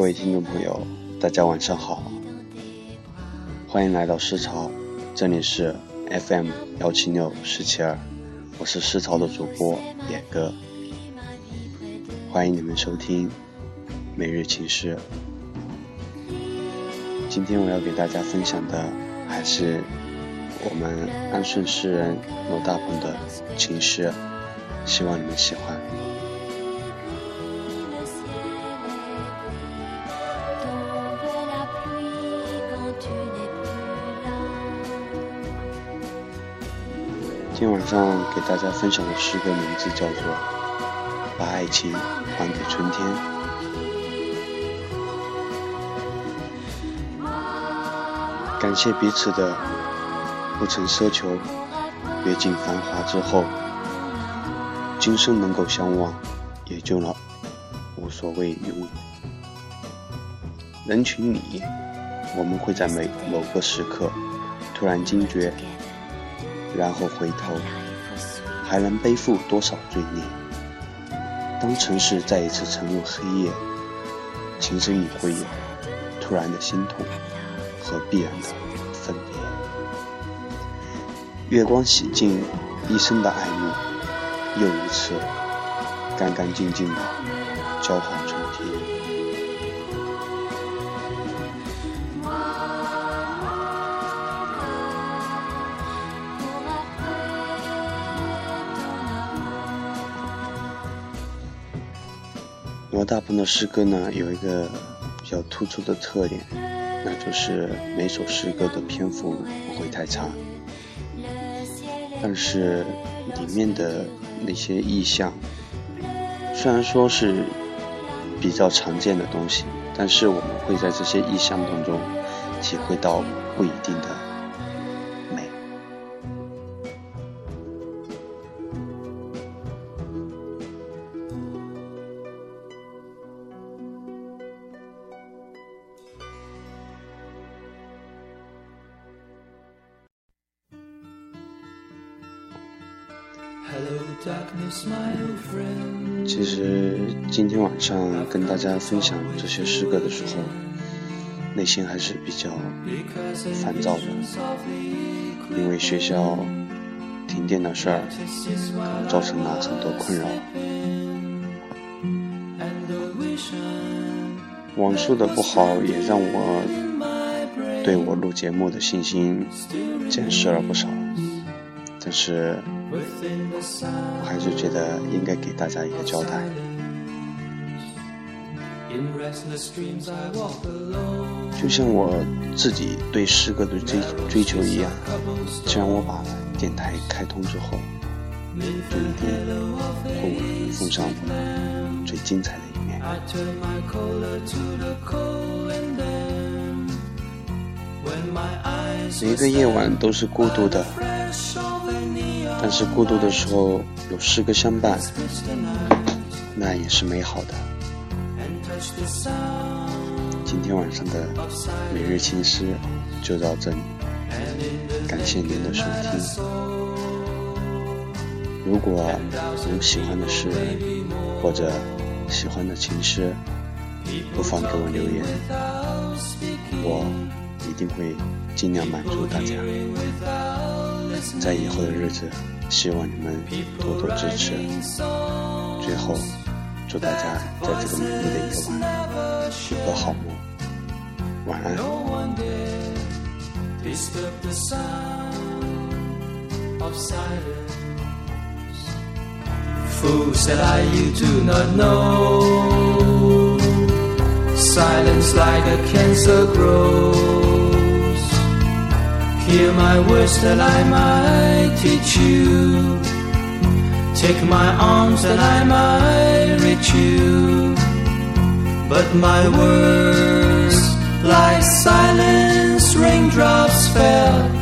各位听众朋友，大家晚上好，欢迎来到诗潮，这里是 FM 幺七六四七二，我是诗潮的主播野哥，欢迎你们收听每日情诗。今天我要给大家分享的还是我们安顺诗人罗大鹏的情诗，希望你们喜欢。今天晚上给大家分享的诗歌名字叫做《把爱情还给春天》。感谢彼此的不曾奢求，阅尽繁华之后，今生能够相望，也就了无所谓拥有。人群里，我们会在每某个时刻突然惊觉。然后回头，还能背负多少罪孽？当城市再一次沉入黑夜，情深里会有突然的心痛和必然的分别。月光洗净一生的爱慕，又一次干干净净的交换春罗大鹏的诗歌呢，有一个比较突出的特点，那就是每首诗歌的篇幅不会太长，但是里面的那些意象，虽然说是比较常见的东西，但是我们会在这些意象当中体会到不一定的。其实今天晚上跟大家分享这些诗歌的时候，内心还是比较烦躁的，因为学校停电的事儿，造成了很多困扰。网速的不好也让我对我录节目的信心减失了不少，但是。我还是觉得应该给大家一个交代。就像我自己对诗歌的追追求一样，既然我把电台开通之后，就一定会奉上我最精彩的一面。每一个夜晚都是孤独的。但是孤独的时候有诗歌相伴，那也是美好的。今天晚上的每日情诗就到这里，感谢您的收听。如果有喜欢的诗人或者喜欢的情诗，不妨给我留言，我一定会尽量满足大家。在以后的日子，希望你们多多支持。最后，祝大家在这个美丽的夜晚有个好梦，晚安。Hear my words that I might teach you. Take my arms that I might reach you. But my words, like silence, raindrops fell